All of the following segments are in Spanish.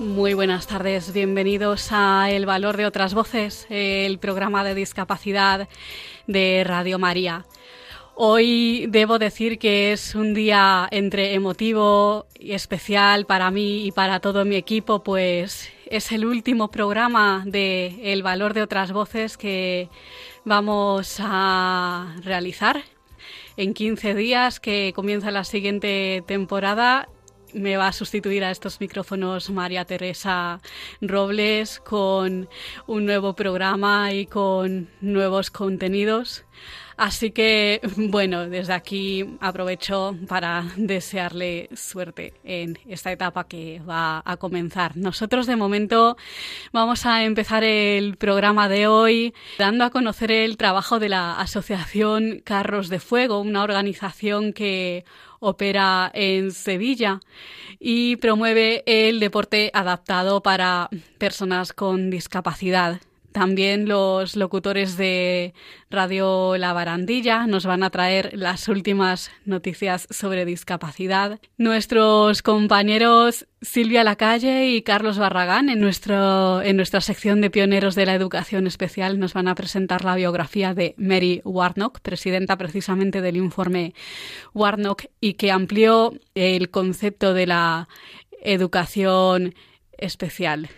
Muy buenas tardes, bienvenidos a El Valor de otras Voces, el programa de discapacidad de Radio María. Hoy debo decir que es un día entre emotivo y especial para mí y para todo mi equipo, pues es el último programa de El Valor de otras Voces que vamos a realizar en 15 días que comienza la siguiente temporada me va a sustituir a estos micrófonos María Teresa Robles con un nuevo programa y con nuevos contenidos. Así que, bueno, desde aquí aprovecho para desearle suerte en esta etapa que va a comenzar. Nosotros, de momento, vamos a empezar el programa de hoy dando a conocer el trabajo de la Asociación Carros de Fuego, una organización que opera en Sevilla y promueve el deporte adaptado para personas con discapacidad. También los locutores de Radio La Barandilla nos van a traer las últimas noticias sobre discapacidad. Nuestros compañeros Silvia Lacalle y Carlos Barragán en, nuestro, en nuestra sección de pioneros de la educación especial nos van a presentar la biografía de Mary Warnock, presidenta precisamente del informe Warnock y que amplió el concepto de la educación especial.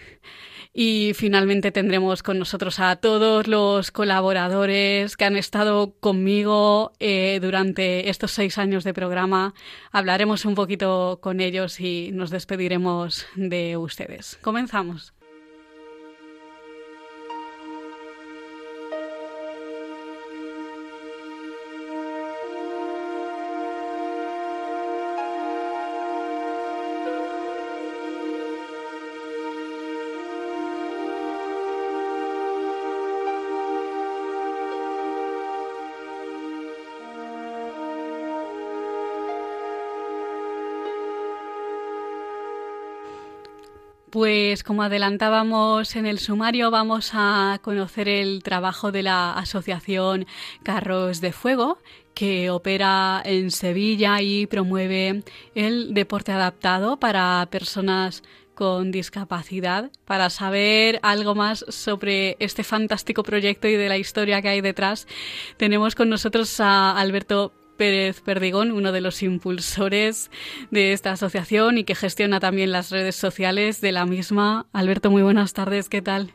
Y finalmente tendremos con nosotros a todos los colaboradores que han estado conmigo eh, durante estos seis años de programa. Hablaremos un poquito con ellos y nos despediremos de ustedes. Comenzamos. Pues como adelantábamos en el sumario, vamos a conocer el trabajo de la Asociación Carros de Fuego, que opera en Sevilla y promueve el deporte adaptado para personas con discapacidad. Para saber algo más sobre este fantástico proyecto y de la historia que hay detrás, tenemos con nosotros a Alberto Pérez Perdigón, uno de los impulsores de esta asociación y que gestiona también las redes sociales de la misma. Alberto, muy buenas tardes, ¿qué tal?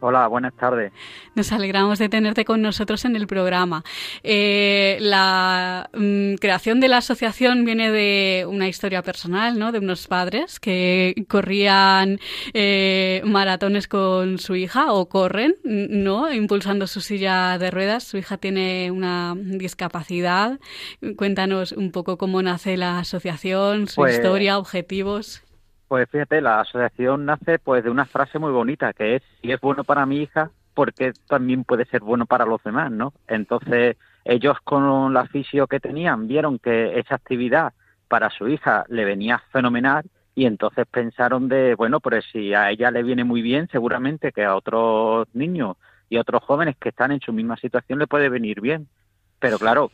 Hola, buenas tardes. Nos alegramos de tenerte con nosotros en el programa. Eh, la mm, creación de la asociación viene de una historia personal, ¿no? De unos padres que corrían eh, maratones con su hija o corren, ¿no? Impulsando su silla de ruedas. Su hija tiene una discapacidad. Cuéntanos un poco cómo nace la asociación, su Pues- historia, objetivos. Pues fíjate, la asociación nace pues de una frase muy bonita que es si es bueno para mi hija, porque también puede ser bueno para los demás, ¿no? Entonces, ellos con la fisio que tenían vieron que esa actividad para su hija le venía fenomenal y entonces pensaron de, bueno, pues si a ella le viene muy bien, seguramente que a otros niños y otros jóvenes que están en su misma situación le puede venir bien. Pero claro,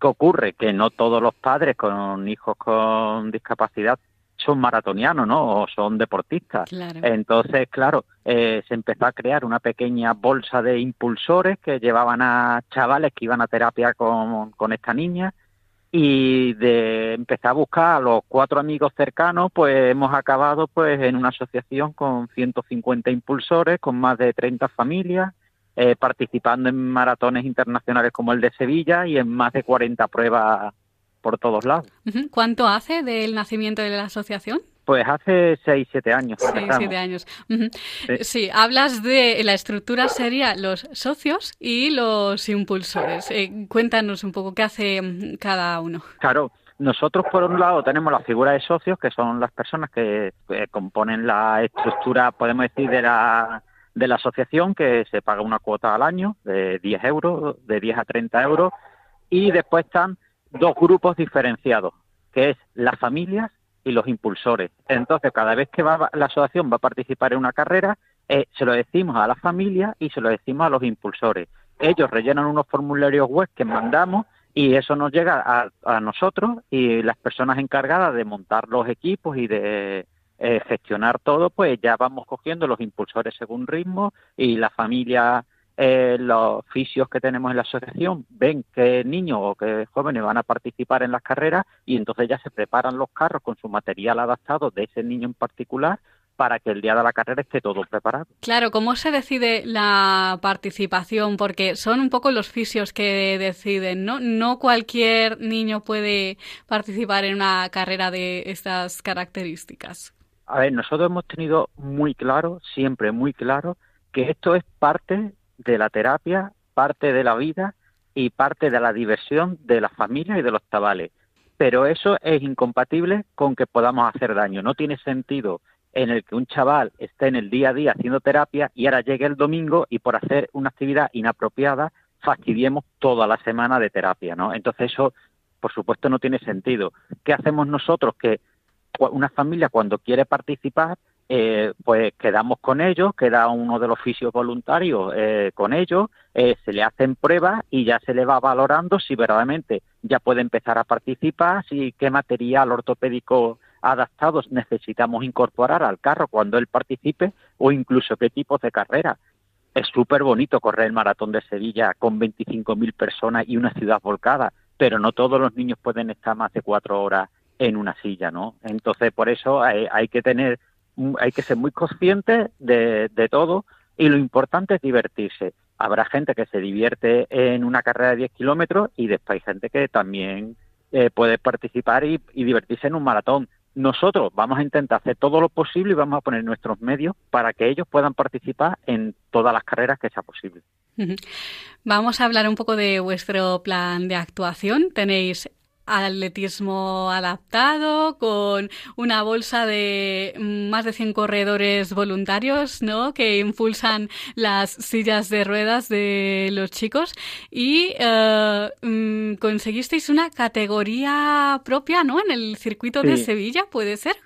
¿qué ocurre? Que no todos los padres con hijos con discapacidad son maratonianos, ¿no? O son deportistas. Claro. Entonces, claro, eh, se empezó a crear una pequeña bolsa de impulsores que llevaban a chavales que iban a terapia con, con esta niña y de empezar a buscar a los cuatro amigos cercanos, pues hemos acabado pues en una asociación con 150 impulsores, con más de 30 familias, eh, participando en maratones internacionales como el de Sevilla y en más de 40 pruebas por todos lados. ¿Cuánto hace del nacimiento de la asociación? Pues hace 6, 7 años. que Seis, empezamos. siete años. Ujú. Sí. Sí, hablas de la estructura sería los socios y los impulsores. Eh, cuéntanos un poco qué hace mm, cada uno. Claro, nosotros, por un lado, tenemos la figura de socios, que son las personas que, componen la estructura, podemos decir, de la, de la asociación, que se paga una cuota al año de 10 euros, de 10 a 30 euros, y después están dos grupos diferenciados, que es las familias y los impulsores. Entonces, cada vez que va, la asociación va a participar en una carrera, eh, se lo decimos a la familia y se lo decimos a los impulsores. Ellos rellenan unos formularios web que mandamos y eso nos llega a, nosotros y las personas encargadas de montar los equipos y de eh, gestionar todo, pues ya vamos cogiendo los impulsores según ritmo y la familia, eh, los fisios que tenemos en la asociación ven qué niños o qué jóvenes van a participar en las carreras y entonces ya se preparan los carros con su material adaptado de ese niño en particular para que el día de la carrera esté todo preparado. Claro, ¿cómo se decide la participación? Porque son un poco los fisios que deciden, ¿no? No cualquier niño puede participar en una carrera de estas características. A ver, nosotros hemos tenido muy claro, siempre muy claro, que esto es parte de la terapia, parte de la vida y parte de la diversión de las familias y de los chavales. Pero eso es incompatible con que podamos hacer daño. No tiene sentido en el que un chaval esté en el día a día haciendo terapia y ahora llegue el domingo y por hacer una actividad inapropiada fastidiemos toda la semana de terapia, ¿no? Entonces eso, por supuesto, no tiene sentido. ¿Qué hacemos nosotros? Que una familia cuando quiere participar, eh, pues quedamos con ellos, queda uno de los oficios voluntarios eh, con ellos, eh, se le hacen pruebas y ya se le va valorando si verdaderamente ya puede empezar a participar, si qué material ortopédico adaptados necesitamos incorporar al carro cuando él participe o incluso qué tipos de carrera. Es súper bonito correr el maratón de Sevilla con 25.000 personas y una ciudad volcada, pero no todos los niños pueden estar más de cuatro horas en una silla, ¿no? Entonces, por eso hay, que tener, hay que ser muy conscientes de, todo y lo importante es divertirse. Habrá gente que se divierte en una carrera de 10 kilómetros y después hay gente que también eh, puede participar y, divertirse en un maratón nosotros vamos a intentar hacer todo lo posible y vamos a poner nuestros medios para que ellos puedan participar en todas las carreras que sea posible. Vamos a hablar un poco de vuestro plan de actuación. Tenéis atletismo adaptado, con una bolsa de más de 100 corredores voluntarios, ¿no? Que impulsan las sillas de ruedas de los chicos y mm, conseguisteis una categoría propia, ¿no? En el circuito de Sevilla, ¿puede ser?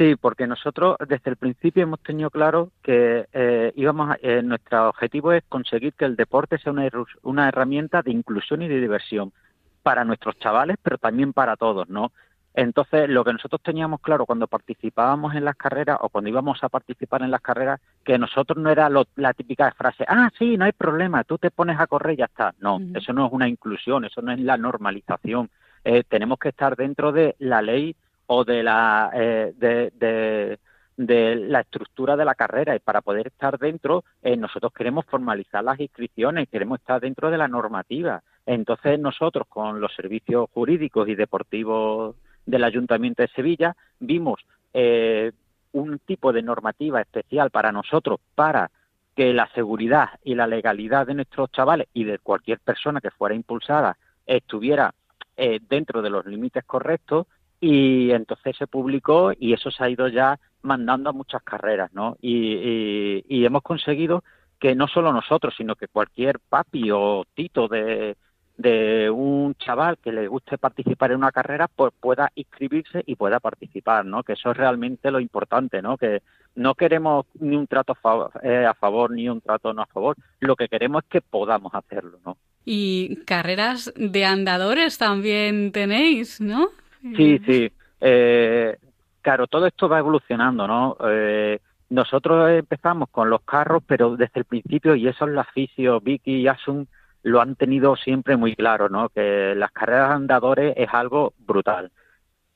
Sí, porque nosotros desde el principio hemos tenido claro que eh, íbamos eh, nuestro objetivo es conseguir que el deporte sea una, una herramienta de inclusión y de diversión para nuestros chavales, pero también para todos, ¿no? Entonces, lo que nosotros teníamos claro cuando participábamos en las carreras o cuando íbamos a participar en las carreras, que nosotros no era la típica frase, ah, sí, no hay problema, tú te pones a correr y ya está. No, eso no es una inclusión, eso no es la normalización. Eh, tenemos que estar dentro de la ley o de la, eh, de, de, la estructura de la carrera y para poder estar dentro, eh, nosotros queremos formalizar las inscripciones, queremos estar dentro de la normativa. Entonces nosotros con los servicios jurídicos y deportivos del Ayuntamiento de Sevilla vimos eh, un tipo de normativa especial para nosotros para que la seguridad y la legalidad de nuestros chavales y de cualquier persona que fuera impulsada estuviera eh, dentro de los límites correctos y entonces se publicó y eso se ha ido ya mandando a muchas carreras, ¿no? y hemos conseguido que no solo nosotros, sino que cualquier papi o tito de, de un chaval que le guste participar en una carrera, pues pueda inscribirse y pueda participar, ¿no? Que eso es realmente lo importante, ¿no? Que no queremos ni un trato eh, a favor, ni un trato no a favor. Lo que queremos es que podamos hacerlo, ¿no? Y carreras de andadores también tenéis, ¿no? Sí, sí. Eh, claro, todo esto va evolucionando, ¿no? Eh, nosotros empezamos con los carros, pero desde el principio, y eso es la Vicky y Asun, lo han tenido siempre muy claro, ¿no? Que las carreras de andadores es algo brutal.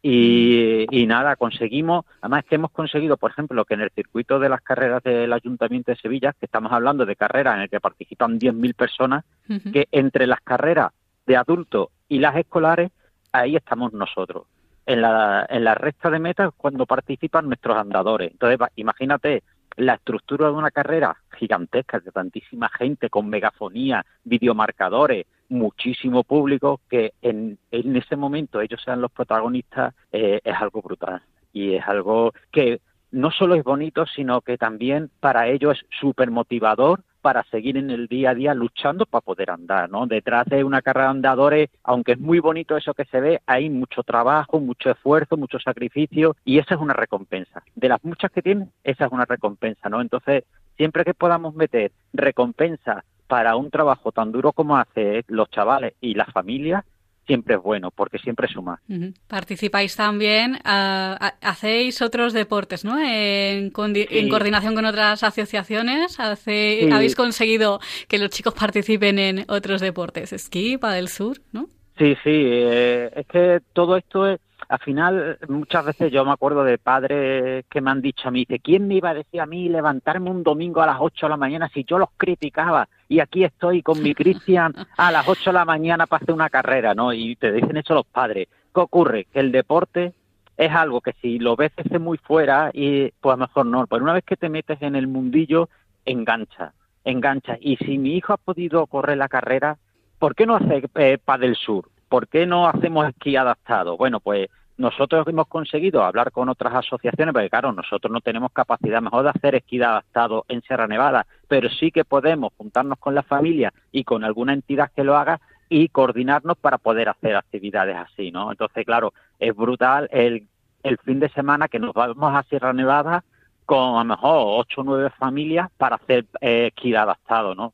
Y, nada, conseguimos, además que hemos conseguido, por ejemplo, que en el circuito de las carreras del Ayuntamiento de Sevilla, que estamos hablando de carreras en el que participan 10.000 personas, que entre las carreras de adultos y las escolares, ahí estamos nosotros. En la, en la recta de meta cuando participan nuestros andadores. Entonces, imagínate la estructura de una carrera gigantesca de tantísima gente con megafonía, videomarcadores, muchísimo público, que en, en ese momento ellos sean los protagonistas, eh, es algo brutal. Y es algo que no solo es bonito, sino que también para ellos es súper motivador para seguir en el día a día luchando para poder andar, ¿no? Detrás de una carrera de andadores, aunque es muy bonito eso que se ve, hay mucho trabajo, mucho esfuerzo, mucho sacrificio y esa es una recompensa. De las muchas que tienen, esa es una recompensa, ¿no? Entonces, siempre que podamos meter recompensa para un trabajo tan duro como hace los chavales y las familias, siempre es bueno, porque siempre suma. Participáis también, ah, hacéis otros deportes, ¿no? En, coordinación con otras asociaciones, habéis conseguido que los chicos participen en otros deportes, esquí, para del sur, ¿no? Sí, sí, eh, es que todo esto es, al final, muchas veces yo me acuerdo de padres que me han dicho a mí, dice, ¿quién me iba a decir a mí levantarme un domingo a las 8 de la mañana si yo los criticaba? Y aquí estoy con mi Cristian a las 8 de la mañana para hacer una carrera, ¿no? Y te dicen eso los padres. ¿Qué ocurre? Que el deporte es algo que si lo ves desde muy fuera, y pues mejor no, pero una vez que te metes en el mundillo, engancha, engancha. Y si mi hijo ha podido correr la carrera, ¿por qué no hace eh, del sur? ¿Por qué no hacemos esquí adaptado? Bueno, pues nosotros hemos conseguido hablar con otras asociaciones, porque claro, nosotros no tenemos capacidad mejor de hacer esquí adaptado en Sierra Nevada, pero sí que podemos juntarnos con la familia y con alguna entidad que lo haga y coordinarnos para poder hacer actividades así, ¿no? Entonces, claro, es brutal el, el fin de semana que nos vamos a Sierra Nevada con a lo mejor ocho o nueve familias para hacer eh, esquí adaptado, ¿no?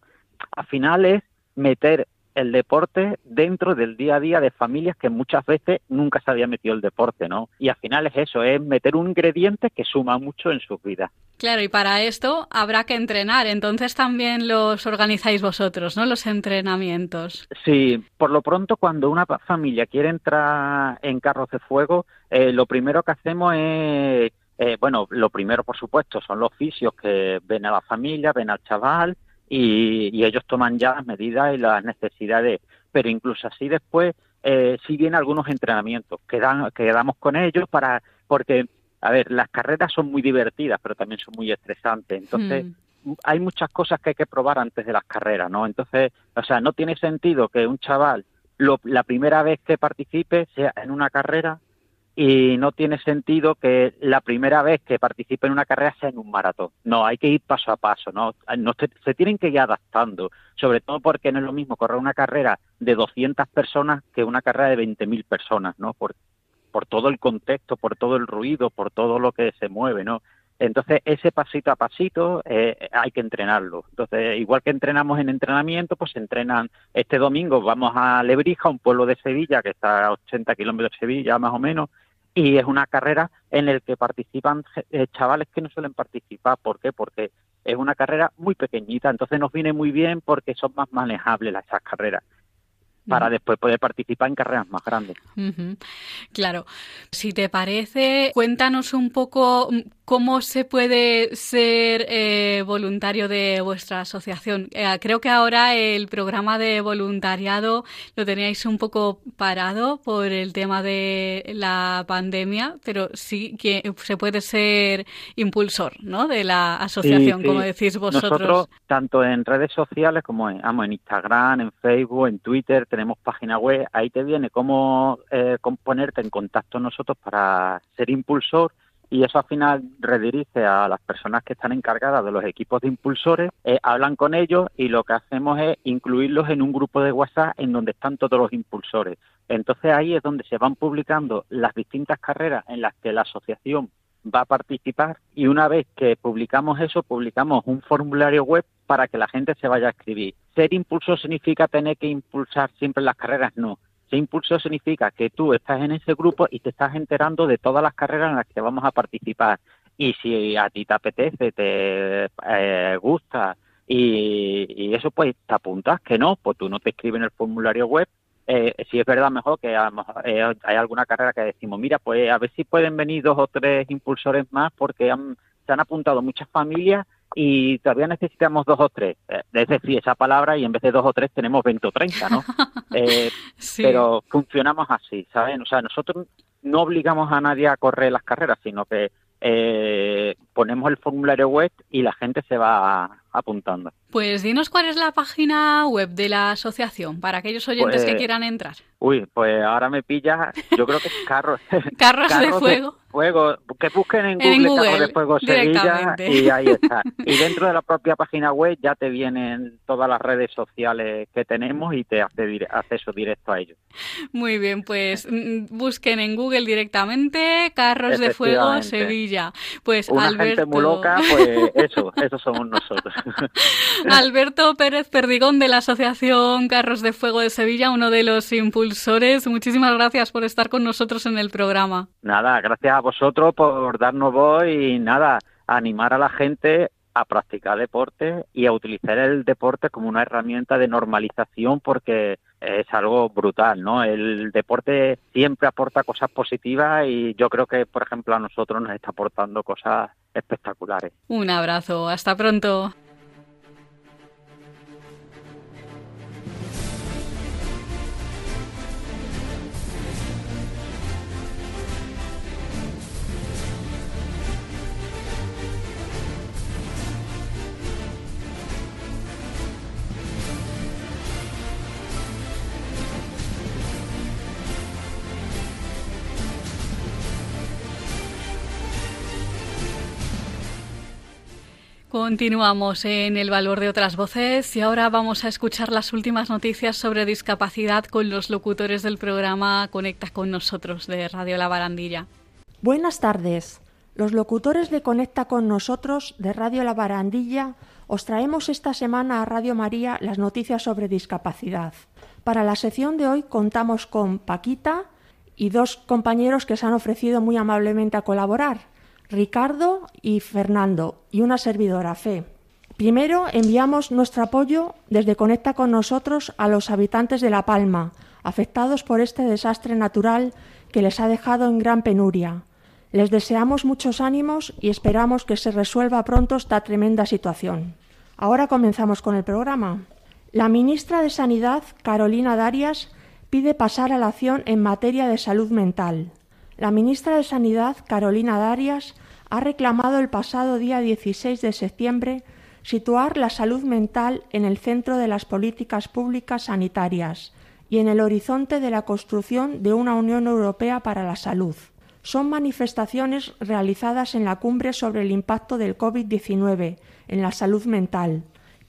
Al final es meter el deporte dentro del día a día de familias que muchas veces nunca se había metido el deporte, ¿no? Y al final es eso, es meter un ingrediente que suma mucho en sus vidas. Claro, y para esto habrá que entrenar, entonces también los organizáis vosotros, ¿no? Los entrenamientos. Sí, por lo pronto cuando una familia quiere entrar en carros de fuego, eh, lo primero que hacemos es, eh, bueno, lo primero por supuesto son los fisios que ven a la familia, ven al chaval, y, ellos toman ya las medidas y las necesidades. Pero incluso así después eh, sí vienen algunos entrenamientos que, dan, que damos con ellos para porque a ver las carreras son muy divertidas pero también son muy estresantes entonces hmm. hay muchas cosas que hay que probar antes de las carreras no entonces o sea no tiene sentido que un chaval lo, la primera vez que participe sea en una carrera y no tiene sentido que la primera vez que participe en una carrera sea en un maratón. No, hay que ir paso a paso, ¿no? se, tienen que ir adaptando, sobre todo porque no es lo mismo correr una carrera de 200 personas que una carrera de 20.000 personas, ¿no? Por, por todo el contexto, por todo el ruido, por todo lo que se mueve, ¿no? Entonces, ese pasito a pasito eh, hay que entrenarlo. Entonces, igual que entrenamos en entrenamiento, pues entrenan este domingo, vamos a Lebrija, un pueblo de Sevilla que está a 80 kilómetros de Sevilla más o menos, y es una carrera en la que participan eh, chavales que no suelen participar. ¿Por qué? Porque es una carrera muy pequeñita, entonces nos viene muy bien porque son más manejables esas carreras para después poder participar en carreras más grandes. Claro. Si te parece, cuéntanos un poco cómo se puede ser eh, voluntario de vuestra asociación. Eh, creo que ahora el programa de voluntariado lo teníais un poco parado por el tema de la pandemia, pero sí que se puede ser impulsor ¿no? de la asociación, como decís vosotros. Nosotros, tanto en redes sociales como en, en Instagram, en Facebook, en Twitter, tenemos página web, ahí te viene cómo eh, ponerte en contacto nosotros para ser impulsor y eso al final redirige a las personas que están encargadas de los equipos de impulsores, eh, hablan con ellos y lo que hacemos es incluirlos en un grupo de WhatsApp en donde están todos los impulsores. Entonces ahí es donde se van publicando las distintas carreras en las que la asociación va a participar y una vez que publicamos eso, publicamos un formulario web para que la gente se vaya a escribir. Ser impulsor significa tener que impulsar siempre las carreras, no. Ser impulsor significa que tú estás en ese grupo y te estás enterando de todas las carreras en las que vamos a participar. Y si a ti te apetece, te eh, gusta y, eso, pues te apuntas que no, pues tú no te escribes en el formulario web eh, si es verdad mejor que eh, hay alguna carrera que decimos, mira, pues a ver si pueden venir dos o tres impulsores más porque se han apuntado muchas familias y todavía necesitamos dos o tres. Eh, es decir, esa palabra y en vez de dos o tres tenemos 20 o 30, ¿no? Eh, pero funcionamos así, ¿saben? O sea, nosotros no obligamos a nadie a correr las carreras, sino que ponemos el formulario web y la gente se va apuntando. Pues dinos cuál es la página web de la asociación para aquellos oyentes que Pues, quieran entrar. Uy, pues ahora me pillas, yo creo que es carros, Carros de fuego. fuego, que busquen en Google, En Carros de Fuego Sevilla y ahí está. Y dentro de la propia página web ya te vienen todas las redes sociales que tenemos y te hace dire- acceso directo a ellos. Muy bien, pues mm, busquen en Google directamente Carros de Fuego. Sevilla. Pues Una Alberto, gente muy loca, pues eso, eso somos nosotros. Alberto Pérez Perdigón de la Asociación Carros de Fuego de Sevilla, uno de los impulsores. Muchísimas gracias por estar con nosotros en el programa. Nada, gracias a vosotros por darnos voz y nada, animar a la gente a practicar deporte y a utilizar el deporte como una herramienta de normalización porque es algo brutal, ¿no? El deporte siempre aporta cosas positivas y yo creo que, por ejemplo, a nosotros nos está aportando cosas espectaculares. Un abrazo, hasta pronto. Continuamos en el valor de otras voces y ahora vamos a escuchar las últimas noticias sobre discapacidad con los locutores del programa Conecta con nosotros de Radio La Barandilla. Buenas tardes. Los locutores de Conecta con nosotros de Radio La Barandilla os traemos esta semana a Radio María las noticias sobre discapacidad. Para la sección de hoy contamos con Paquita y dos compañeros que se han ofrecido muy amablemente a colaborar, Ricardo y Fernando, y una servidora, Fe. Primero enviamos nuestro apoyo desde Conecta con nosotros a los habitantes de La Palma, afectados por este desastre natural que les ha dejado en gran penuria. Les deseamos muchos ánimos y esperamos que se resuelva pronto esta tremenda situación. Ahora comenzamos con el programa. La ministra de Sanidad, Carolina Darias, pide pasar a la acción en materia de salud mental. La ministra de Sanidad, Carolina Darias, ha reclamado el pasado día 16 de septiembre situar la salud mental en el centro de las políticas públicas sanitarias y en el horizonte de la construcción de una Unión Europea para la salud. Son manifestaciones realizadas en la cumbre sobre el impacto del COVID-19 en la salud mental,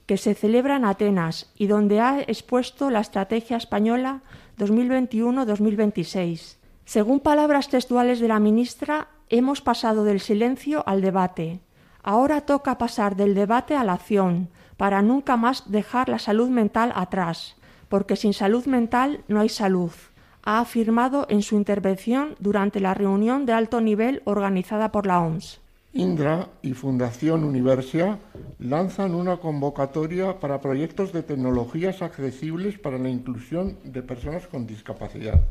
que se celebra en Atenas y donde ha expuesto la estrategia española 2021-2026. Según palabras textuales de la ministra, hemos pasado del silencio al debate. Ahora toca pasar del debate a la acción, para nunca más dejar la salud mental atrás, porque sin salud mental no hay salud, ha afirmado en su intervención durante la reunión de alto nivel organizada por la OMS. Indra y Fundación Universia lanzan una convocatoria para proyectos de tecnologías accesibles para la inclusión de personas con discapacidad.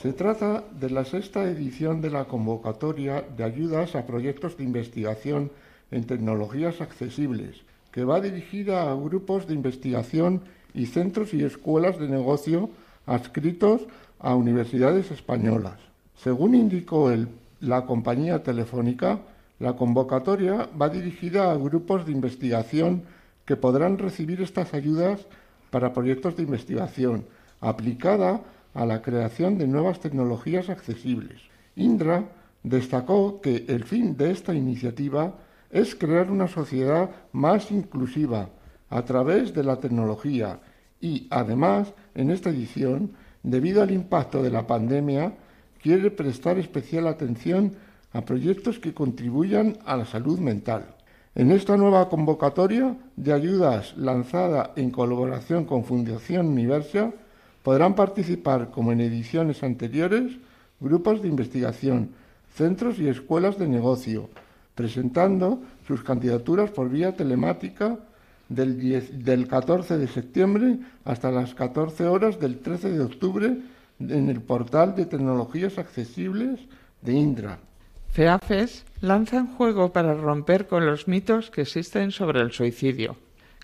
Se trata de la sexta edición de la convocatoria de ayudas a proyectos de investigación en tecnologías accesibles, que va dirigida a grupos de investigación y centros y escuelas de negocio adscritos a universidades españolas. Según indicó la compañía telefónica, la convocatoria va dirigida a grupos de investigación que podrán recibir estas ayudas para proyectos de investigación, aplicada a la creación de nuevas tecnologías accesibles. Indra destacó que el fin de esta iniciativa es crear una sociedad más inclusiva a través de la tecnología y, además, en esta edición, debido al impacto de la pandemia, quiere prestar especial atención a proyectos que contribuyan a la salud mental. En esta nueva convocatoria de ayudas lanzada en colaboración con Fundación Universia, podrán participar, como en ediciones anteriores, grupos de investigación, centros y escuelas de negocio, presentando sus candidaturas por vía telemática del, 10 del 14 de septiembre hasta las 14 horas del 13 de octubre en el portal de tecnologías accesibles de Indra. FEAFES lanza un juego para romper con los mitos que existen sobre el suicidio.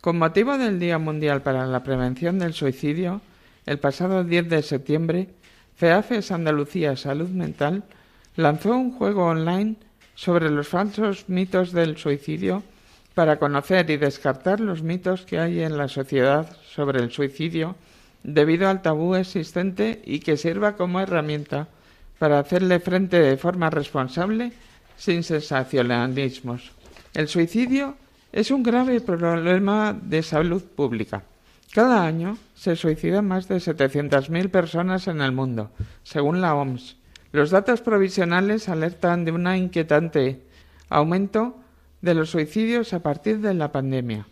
Con motivo del Día Mundial para la Prevención del Suicidio, el pasado 10 de septiembre, FEAFES Andalucía Salud Mental lanzó un juego online sobre los falsos mitos del suicidio para conocer y descartar los mitos que hay en la sociedad sobre el suicidio debido al tabú existente y que sirva como herramienta para hacerle frente de forma responsable sin sensacionalismos. El suicidio es un grave problema de salud pública. Cada año se suicidan más de 700.000 personas en el mundo, según la OMS. Los datos provisionales alertan de un inquietante aumento de los suicidios a partir de la pandemia.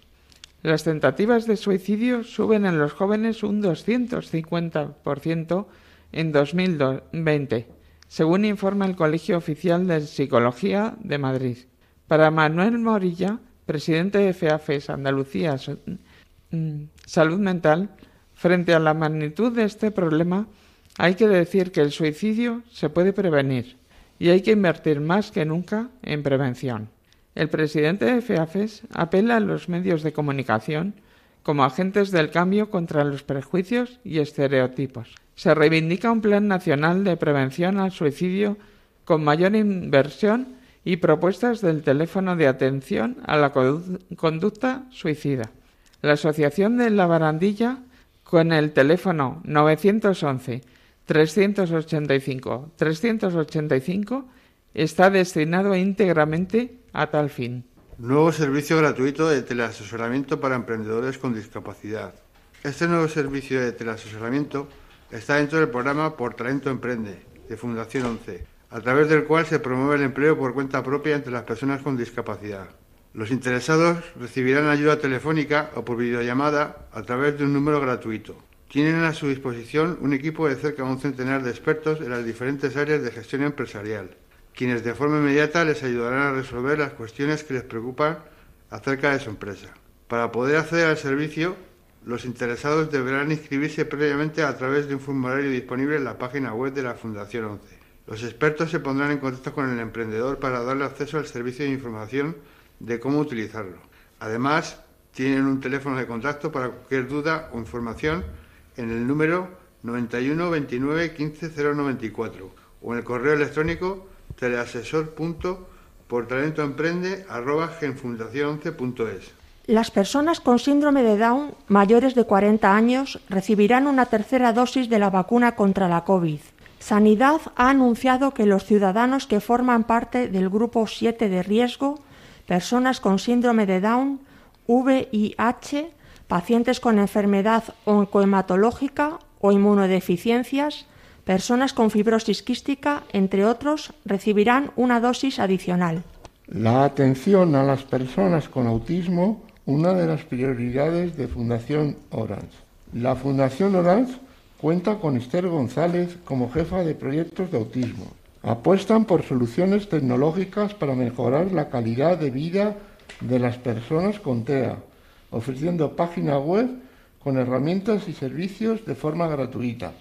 Las tentativas de suicidio suben en los jóvenes un 250% en 2020, según informa el Colegio Oficial de Psicología de Madrid. Para Manuel Morilla, presidente de FEAFES Andalucía mm, Salud Mental, frente a la magnitud de este problema, hay que decir que el suicidio se puede prevenir y hay que invertir más que nunca en prevención. El presidente de FEAFES apela a los medios de comunicación como agentes del cambio contra los prejuicios y estereotipos. Se reivindica un plan nacional de prevención al suicidio con mayor inversión y propuestas del teléfono de atención a la conducta suicida. La Asociación de la Barandilla, con el teléfono 911 385 385, está destinado íntegramente a tal fin. Nuevo servicio gratuito de teleasesoramiento para emprendedores con discapacidad. Este nuevo servicio de teleasesoramiento está dentro del programa Por Talento Emprende, de Fundación 11, a través del cual se promueve el empleo por cuenta propia entre las personas con discapacidad. Los interesados recibirán ayuda telefónica o por videollamada a través de un número gratuito. Tienen a su disposición un equipo de cerca de un centenar de expertos en las diferentes áreas de gestión empresarial quienes de forma inmediata les ayudarán a resolver las cuestiones que les preocupan acerca de su empresa. Para poder acceder al servicio, los interesados deberán inscribirse previamente a través de un formulario disponible en la página web de la Fundación 11. Los expertos se pondrán en contacto con el emprendedor para darle acceso al servicio de información de cómo utilizarlo. Además, tienen un teléfono de contacto para cualquier duda o información en el número 91 29 15 094 o en el correo electrónico teleasesor.portalentoemprende.genfundación11.es. Las personas con síndrome de Down mayores de 40 años recibirán una tercera dosis de la vacuna contra la COVID. Sanidad ha anunciado que los ciudadanos que forman parte del grupo 7 de riesgo, personas con síndrome de Down, VIH, pacientes con enfermedad oncohematológica o inmunodeficiencias, Personas con fibrosis quística, entre otros, recibirán una dosis adicional. La atención a las personas con autismo, una de las prioridades de Fundación Orange. La Fundación Orange cuenta con Esther González como jefa de proyectos de autismo. Apuestan por soluciones tecnológicas para mejorar la calidad de vida de las personas con TEA, ofreciendo página web con herramientas y servicios de forma gratuita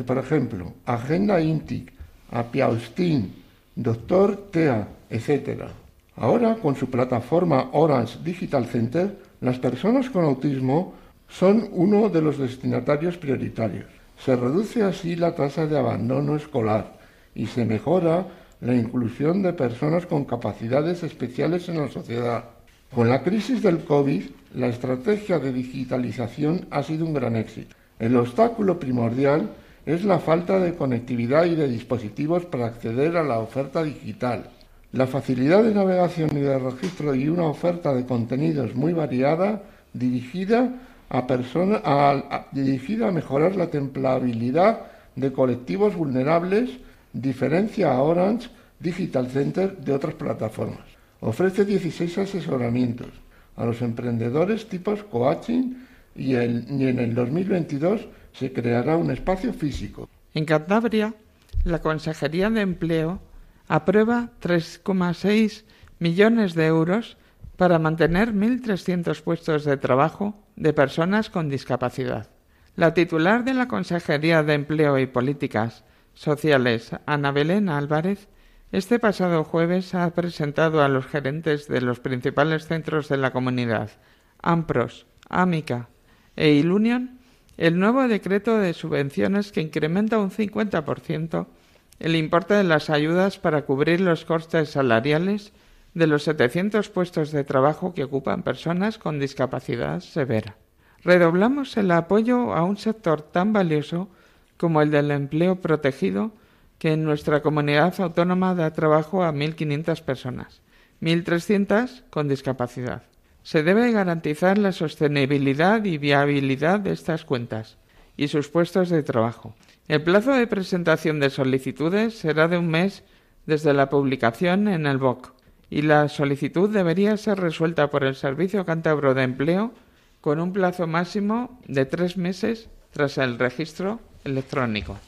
por ejemplo, Agenda Intic, Apiaustin, Doctor TEA, etc. Ahora, con su plataforma Orange Digital Center, las personas con autismo son uno de los destinatarios prioritarios. Se reduce así la tasa de abandono escolar y se mejora la inclusión de personas con capacidades especiales en la sociedad. Con la crisis del COVID, la estrategia de digitalización ha sido un gran éxito. El obstáculo primordial es la falta de conectividad y de dispositivos para acceder a la oferta digital. La facilidad de navegación y de registro y una oferta de contenidos muy variada dirigida a, dirigida a mejorar la templabilidad de colectivos vulnerables diferencia a Orange Digital Center de otras plataformas. Ofrece 16 asesoramientos a los emprendedores tipos coaching y, en el 2022 se creará un espacio físico. En Cantabria, la Consejería de Empleo aprueba 3,6 millones de euros para mantener 1.300 puestos de trabajo de personas con discapacidad. La titular de la Consejería de Empleo y Políticas Sociales, Ana Belén Álvarez, este pasado jueves ha presentado a los gerentes de los principales centros de la comunidad, AMPROS, AMICA e ILUNION, el nuevo decreto de subvenciones que incrementa un 50% el importe de las ayudas para cubrir los costes salariales de los 700 puestos de trabajo que ocupan personas con discapacidad severa. Redoblamos el apoyo a un sector tan valioso como el del empleo protegido, que en nuestra comunidad autónoma da trabajo a 1.500 personas, 1.300 con discapacidad. Se debe garantizar la sostenibilidad y viabilidad de estas cuentas y sus puestos de trabajo. El plazo de presentación de solicitudes será de un mes desde la publicación en el BOC y la solicitud debería ser resuelta por el Servicio Cántabro de Empleo con un plazo máximo de tres meses tras el registro electrónico.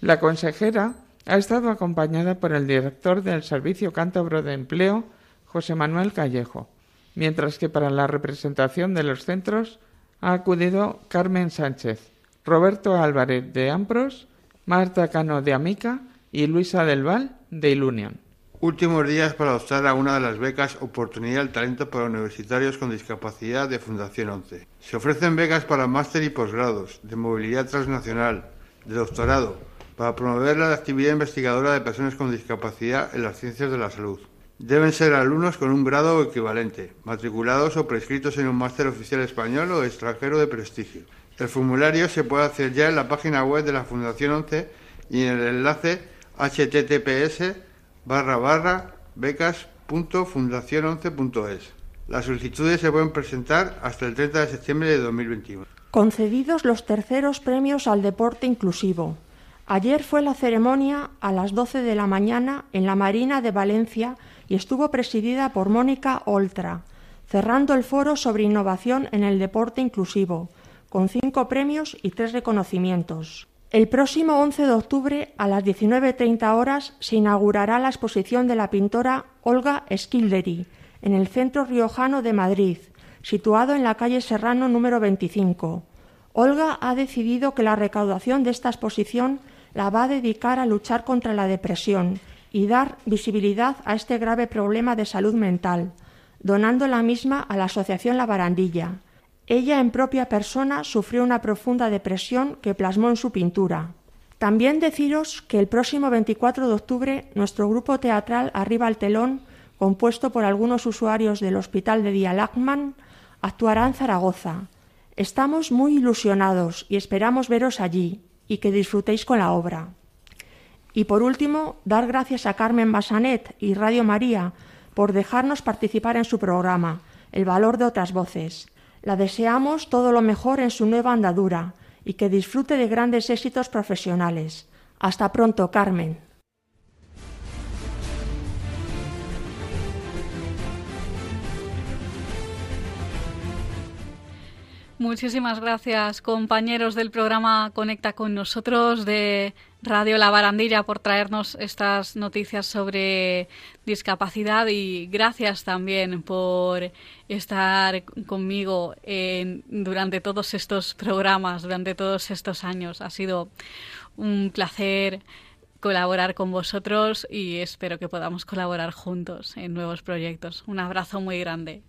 La consejera ha estado acompañada por el director del Servicio Cántabro de Empleo, José Manuel Callejo, mientras que para la representación de los centros ha acudido Carmen Sánchez, Roberto Álvarez de Ampros, Marta Cano de Amica y Luisa del Val de Ilunion. Últimos días para optar a una de las becas Oportunidad del Talento para Universitarios con Discapacidad de Fundación 11. Se ofrecen becas para máster y posgrados, de movilidad transnacional, de doctorado, para promover la actividad investigadora de personas con discapacidad en las ciencias de la salud. Deben ser alumnos con un grado equivalente, matriculados o prescritos en un máster oficial español o extranjero de prestigio. El formulario se puede hacer ya en la página web de la Fundación 11 y en el enlace https barra barra becas.fundacion11.es. Las solicitudes se pueden presentar hasta el 30 de septiembre de 2021. Concedidos los terceros premios al deporte inclusivo. Ayer fue la ceremonia a las 12 de la mañana en la Marina de Valencia y estuvo presidida por Mónica Oltra, cerrando el foro sobre innovación en el deporte inclusivo, con cinco premios y tres reconocimientos. El próximo 11 de octubre a las 19.30 horas se inaugurará la exposición de la pintora Olga Skilderi en el Centro Riojano de Madrid, situado en la calle Serrano número 25. Olga ha decidido que la recaudación de esta exposición la va a dedicar a luchar contra la depresión y dar visibilidad a este grave problema de salud mental, donando la misma a la Asociación La Barandilla. Ella en propia persona sufrió una profunda depresión que plasmó en su pintura. También deciros que el próximo 24 de octubre nuestro grupo teatral Arriba al Telón, compuesto por algunos usuarios del Hospital de Día Lachman, actuará en Zaragoza. Estamos muy ilusionados y esperamos veros allí y que disfrutéis con la obra. Y por último, dar gracias a Carmen Basanet y Radio María por dejarnos participar en su programa, El valor de otras voces. La deseamos todo lo mejor en su nueva andadura y que disfrute de grandes éxitos profesionales. Hasta pronto, Carmen. Muchísimas gracias, compañeros del programa Conecta con nosotros de Radio La Barandilla por traernos estas noticias sobre discapacidad y gracias también por estar conmigo durante todos estos programas, durante todos estos años. Ha sido un placer colaborar con vosotros y espero que podamos colaborar juntos en nuevos proyectos. Un abrazo muy grande.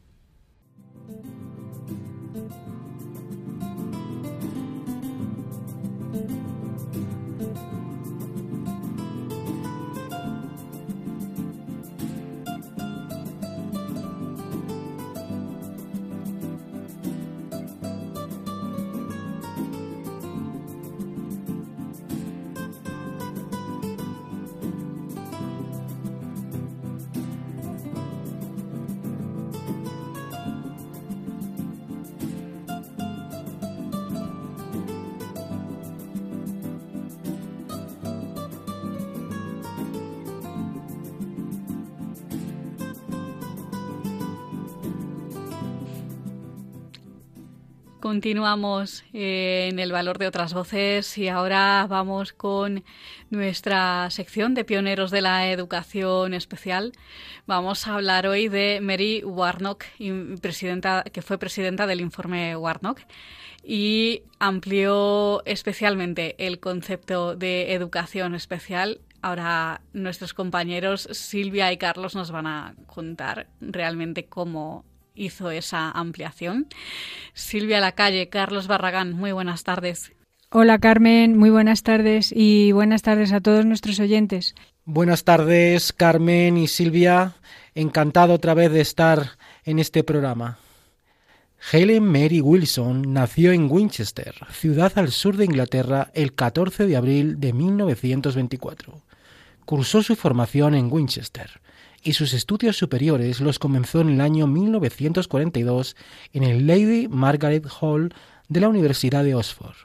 Continuamos eh, en el valor de otras voces y ahora vamos con nuestra sección de pioneros de la educación especial. Vamos a hablar hoy de Mary Warnock, presidenta, que fue presidenta del informe Warnock y amplió especialmente el concepto de educación especial. Ahora nuestros compañeros Silvia y Carlos nos van a contar realmente cómo hizo esa ampliación. Silvia Lacalle, Carlos Barragán, muy buenas tardes. Hola Carmen, muy buenas tardes y buenas tardes a todos nuestros oyentes. Buenas tardes, Carmen y Silvia. Encantado otra vez de estar en este programa. Helen Mary Wilson nació en Winchester, ciudad al sur de Inglaterra, el 14 de abril de 1924. Cursó su formación en Winchester y sus estudios superiores los comenzó en el año 1942 en el Lady Margaret Hall de la Universidad de Oxford.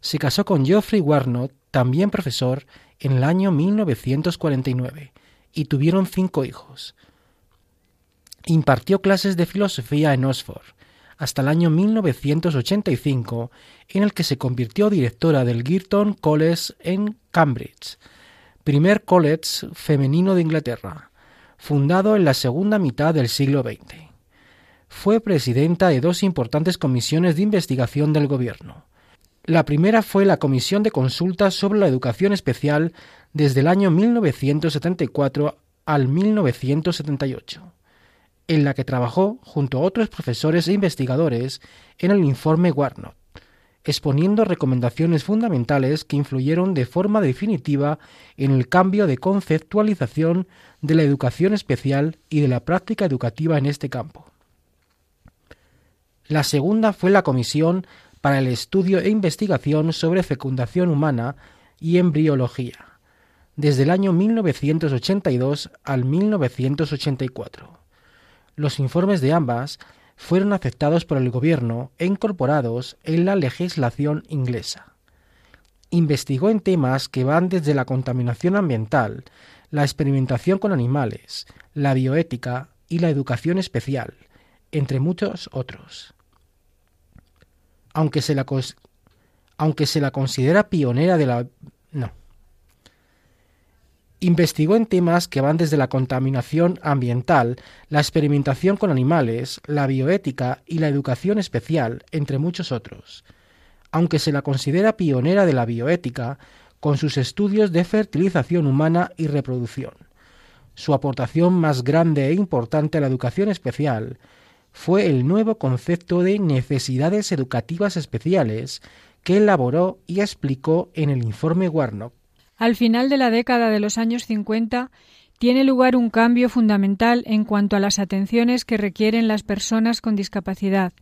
Se casó con Geoffrey Warnott, también profesor, en el año 1949 y tuvieron cinco hijos. Impartió clases de filosofía en Oxford hasta el año 1985, en el que se convirtió directora del Girton College en Cambridge, primer college femenino de Inglaterra, fundado en la segunda mitad del siglo XX. Fue presidenta de dos importantes comisiones de investigación del gobierno. La primera fue la Comisión de Consultas sobre la Educación Especial desde el año 1974 al 1978 en la que trabajó junto a otros profesores e investigadores en el informe Warnock, exponiendo recomendaciones fundamentales que influyeron de forma definitiva en el cambio de conceptualización de la educación especial y de la práctica educativa en este campo. La segunda fue la Comisión para el Estudio e Investigación sobre Fecundación Humana y Embriología, desde el año 1982 al 1984 los informes de ambas fueron aceptados por el gobierno e incorporados en la legislación inglesa. Investigó en temas que van desde la contaminación ambiental, la experimentación con animales, la bioética y la educación especial, entre muchos otros. Aunque se la, considera pionera de la... Investigó en temas que van desde la contaminación ambiental, la experimentación con animales, la bioética y la educación especial, entre muchos otros. Aunque se la considera pionera de la bioética, con sus estudios de fertilización humana y reproducción. Su aportación más grande e importante a la educación especial fue el nuevo concepto de necesidades educativas especiales que elaboró y explicó en el informe Warnock al final de la década de los años 50 tiene lugar un cambio fundamental en cuanto a las atenciones que requieren las personas con discapacidad.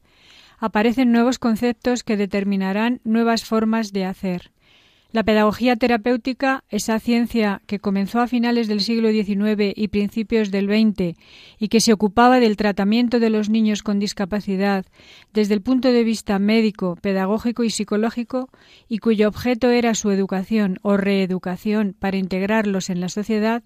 Aparecen nuevos conceptos que determinarán nuevas formas de hacer. La pedagogía terapéutica, esa ciencia que comenzó a finales del siglo XIX y principios del XX y que se ocupaba del tratamiento de los niños con discapacidad desde el punto de vista médico, pedagógico y psicológico, y cuyo objeto era su educación o reeducación para integrarlos en la sociedad,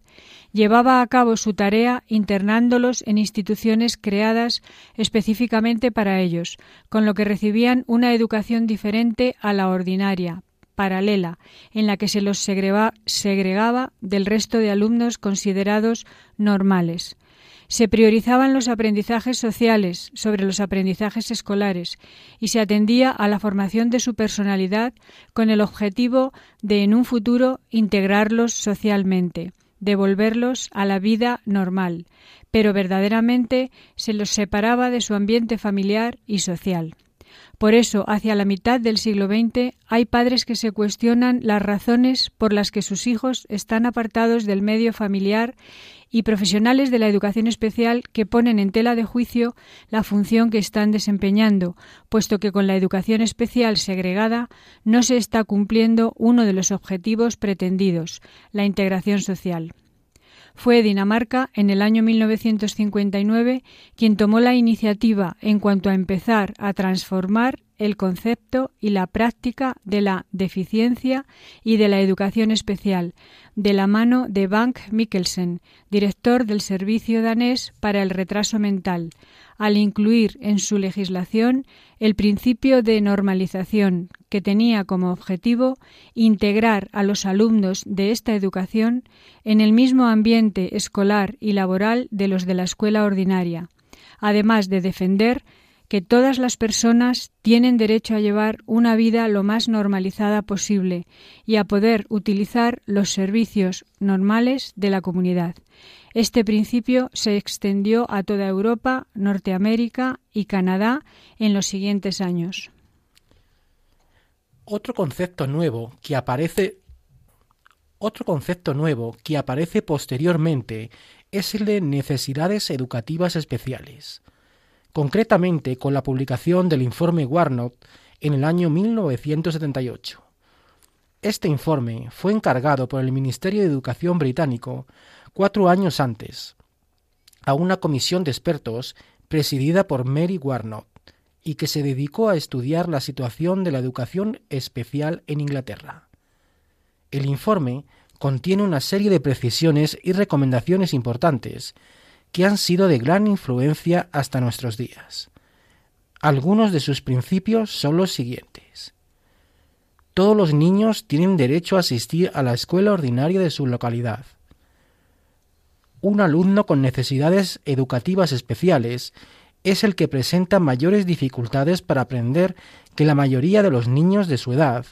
llevaba a cabo su tarea internándolos en instituciones creadas específicamente para ellos, con lo que recibían una educación diferente a la ordinaria, paralela en la que se los segregaba del resto de alumnos considerados normales. Se priorizaban los aprendizajes sociales sobre los aprendizajes escolares y se atendía a la formación de su personalidad con el objetivo de en un futuro integrarlos socialmente, devolverlos a la vida normal, pero verdaderamente se los separaba de su ambiente familiar y social. Por eso, hacia la mitad del siglo XX, hay padres que se cuestionan las razones por las que sus hijos están apartados del medio familiar y profesionales de la educación especial que ponen en tela de juicio la función que están desempeñando, puesto que con la educación especial segregada no se está cumpliendo uno de los objetivos pretendidos, la integración social. Fue Dinamarca, en el año 1959, quien tomó la iniciativa en cuanto a empezar a transformar el concepto y la práctica de la deficiencia y de la educación especial, de la mano de Bank Mikkelsen, director del Servicio danés para el retraso mental, al incluir en su legislación el principio de normalización, que tenía como objetivo integrar a los alumnos de esta educación en el mismo ambiente escolar y laboral de los de la escuela ordinaria, además de defender que todas las personas tienen derecho a llevar una vida lo más normalizada posible y a poder utilizar los servicios normales de la comunidad. Este principio se extendió a toda Europa, Norteamérica y Canadá en los siguientes años. Otro concepto nuevo que aparece Otro concepto nuevo que aparece posteriormente es el de necesidades educativas especiales, concretamente con la publicación del informe Warnock en el año 1978. Este informe fue encargado por el Ministerio de Educación británico cuatro años antes a una comisión de expertos presidida por Mary Warnock y que se dedicó a estudiar la situación de la educación especial en Inglaterra. El informe contiene una serie de precisiones y recomendaciones importantes que han sido de gran influencia hasta nuestros días. Algunos de sus principios son los siguientes. Todos los niños tienen derecho a asistir a la escuela ordinaria de su localidad. Un alumno con necesidades educativas especiales es el que presenta mayores dificultades para aprender que la mayoría de los niños de su edad,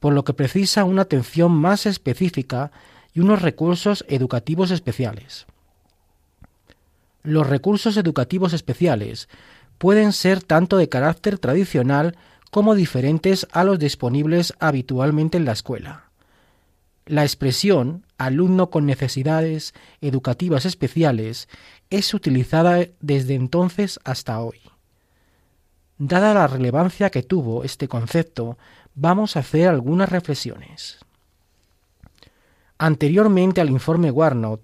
por lo que precisa una atención más específica y unos recursos educativos especiales. Los recursos educativos especiales pueden ser tanto de carácter tradicional como diferentes a los disponibles habitualmente en la escuela. La expresión alumno con necesidades educativas especiales es utilizada desde entonces hasta hoy. Dada la relevancia que tuvo este concepto vamos a hacer algunas reflexiones. Anteriormente al informe Warnock,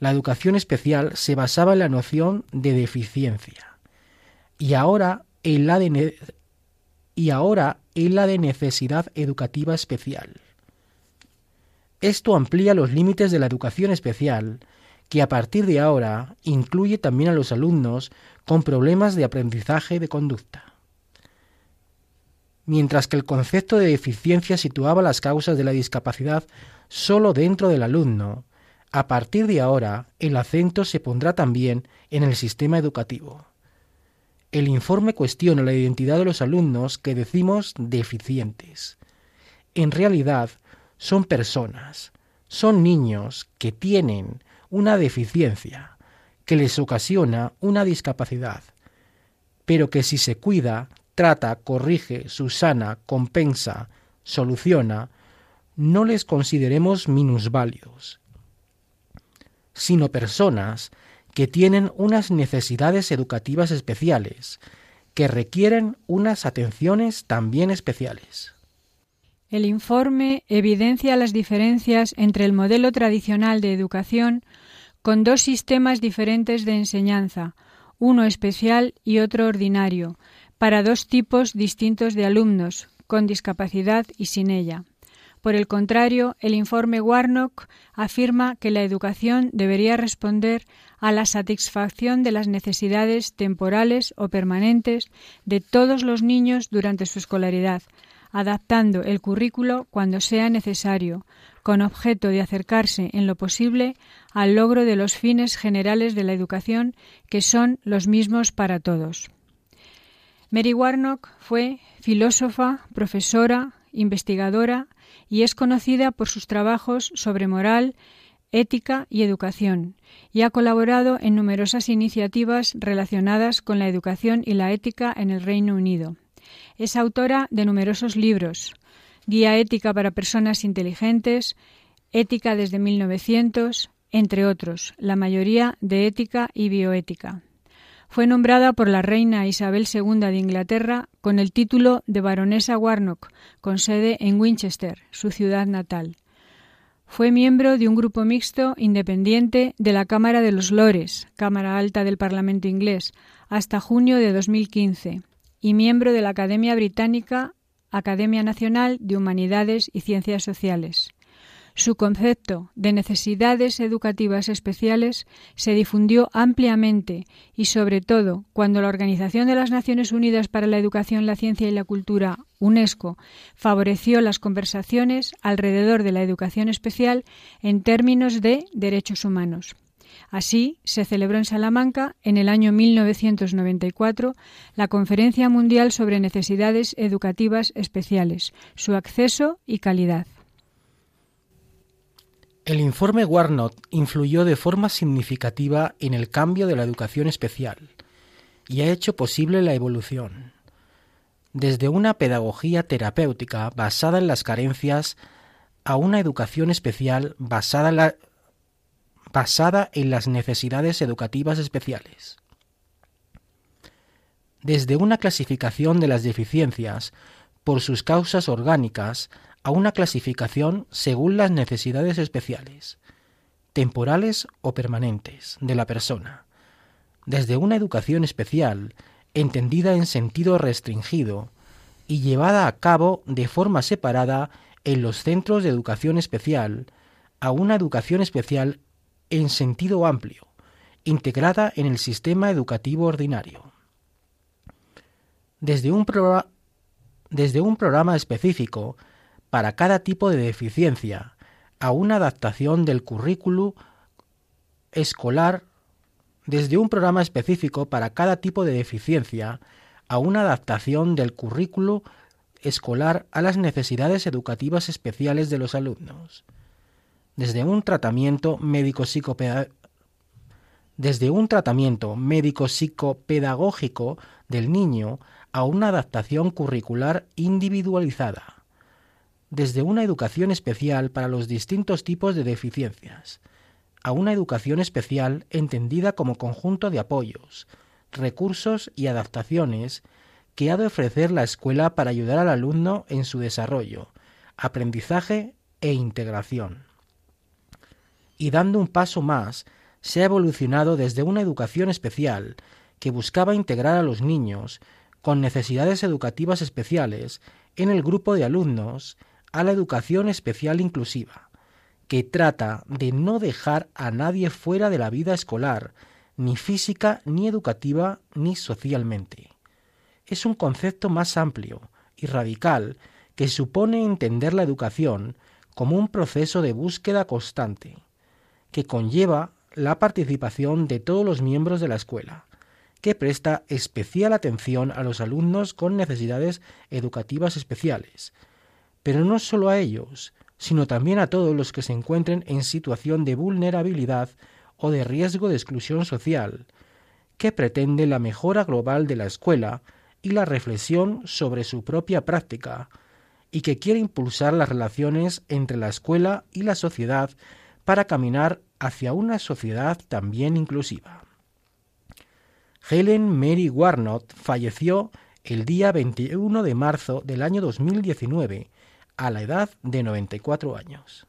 la educación especial se basaba en la noción de deficiencia y ahora en la de, necesidad educativa especial. Esto amplía los límites de la educación especial, que a partir de ahora incluye también a los alumnos con problemas de aprendizaje de conducta mientras que el concepto de deficiencia situaba las causas de la discapacidad solo dentro del alumno. A partir de ahora, el acento se pondrá también en el sistema educativo. El informe cuestiona la identidad de los alumnos que decimos deficientes. En realidad, son personas, son niños que tienen una deficiencia, que les ocasiona una discapacidad, pero que si se cuida trata, corrige, susana, compensa, soluciona, no les consideremos minusválidos, sino personas que tienen unas necesidades educativas especiales, que requieren unas atenciones también especiales. El informe evidencia las diferencias entre el modelo tradicional de educación con dos sistemas diferentes de enseñanza, uno especial y otro ordinario, para dos tipos distintos de alumnos, con discapacidad y sin ella. Por el contrario, el informe Warnock afirma que la educación debería responder a la satisfacción de las necesidades temporales o permanentes de todos los niños durante su escolaridad, adaptando el currículo cuando sea necesario, con objeto de acercarse en lo posible al logro de los fines generales de la educación, que son los mismos para todos. Mary Warnock fue filósofa, profesora, investigadora y es conocida por sus trabajos sobre moral, ética y educación, y ha colaborado en numerosas iniciativas relacionadas con la educación y la ética en el Reino Unido. Es autora de numerosos libros, Guía Ética para Personas Inteligentes, Ética desde 1900, entre otros, la mayoría de ética y bioética. Fue nombrada por la reina Isabel II de Inglaterra con el título de baronesa Warnock, con sede en Winchester, su ciudad natal. Fue miembro de un grupo mixto independiente de la Cámara de los Lores, Cámara Alta del Parlamento inglés, hasta junio de 2015, y miembro de la Academia Británica, Academia Nacional de Humanidades y Ciencias Sociales. Su concepto de necesidades educativas especiales se difundió ampliamente y, sobre todo, cuando la Organización de las Naciones Unidas para la Educación, la Ciencia y la Cultura, UNESCO, favoreció las conversaciones alrededor de la educación especial en términos de derechos humanos. Así, se celebró en Salamanca, en el año 1994, la Conferencia Mundial sobre Necesidades Educativas Especiales, su acceso y calidad. El informe Warnock influyó de forma significativa en el cambio de la educación especial y ha hecho posible la evolución. Desde una pedagogía terapéutica basada en las carencias a una educación especial basada en, basada en las necesidades educativas especiales. Desde una clasificación de las deficiencias por sus causas orgánicas a una clasificación según las necesidades especiales, temporales o permanentes, de la persona. Desde una educación especial, entendida en sentido restringido, y llevada a cabo de forma separada en los centros de educación especial, a una educación especial en sentido amplio, integrada en el sistema educativo ordinario. Desde un, desde un programa específico para cada tipo de deficiencia a una adaptación del currículo escolar desde un programa específico para cada tipo de deficiencia a una adaptación del currículo escolar a las necesidades educativas especiales de los alumnos, desde un tratamiento médico desde un tratamiento médico psicopedagógico del niño a una adaptación curricular individualizada, desde una educación especial para los distintos tipos de deficiencias, a una educación especial entendida como conjunto de apoyos, recursos y adaptaciones que ha de ofrecer la escuela para ayudar al alumno en su desarrollo, aprendizaje e integración. Y dando un paso más, se ha evolucionado desde una educación especial que buscaba integrar a los niños con necesidades educativas especiales en el grupo de alumnos a la educación especial inclusiva, que trata de no dejar a nadie fuera de la vida escolar, ni física, ni educativa, ni socialmente. Es un concepto más amplio y radical que supone entender la educación como un proceso de búsqueda constante, que conlleva la participación de todos los miembros de la escuela, que presta especial atención a los alumnos con necesidades educativas especiales, pero no solo a ellos, sino también a todos los que se encuentren en situación de vulnerabilidad o de riesgo de exclusión social, que pretende la mejora global de la escuela y la reflexión sobre su propia práctica, y que quiere impulsar las relaciones entre la escuela y la sociedad para caminar hacia una sociedad también inclusiva. Helen Mary Warnott falleció el día 21 de marzo del año 2019 a la edad de 94 años.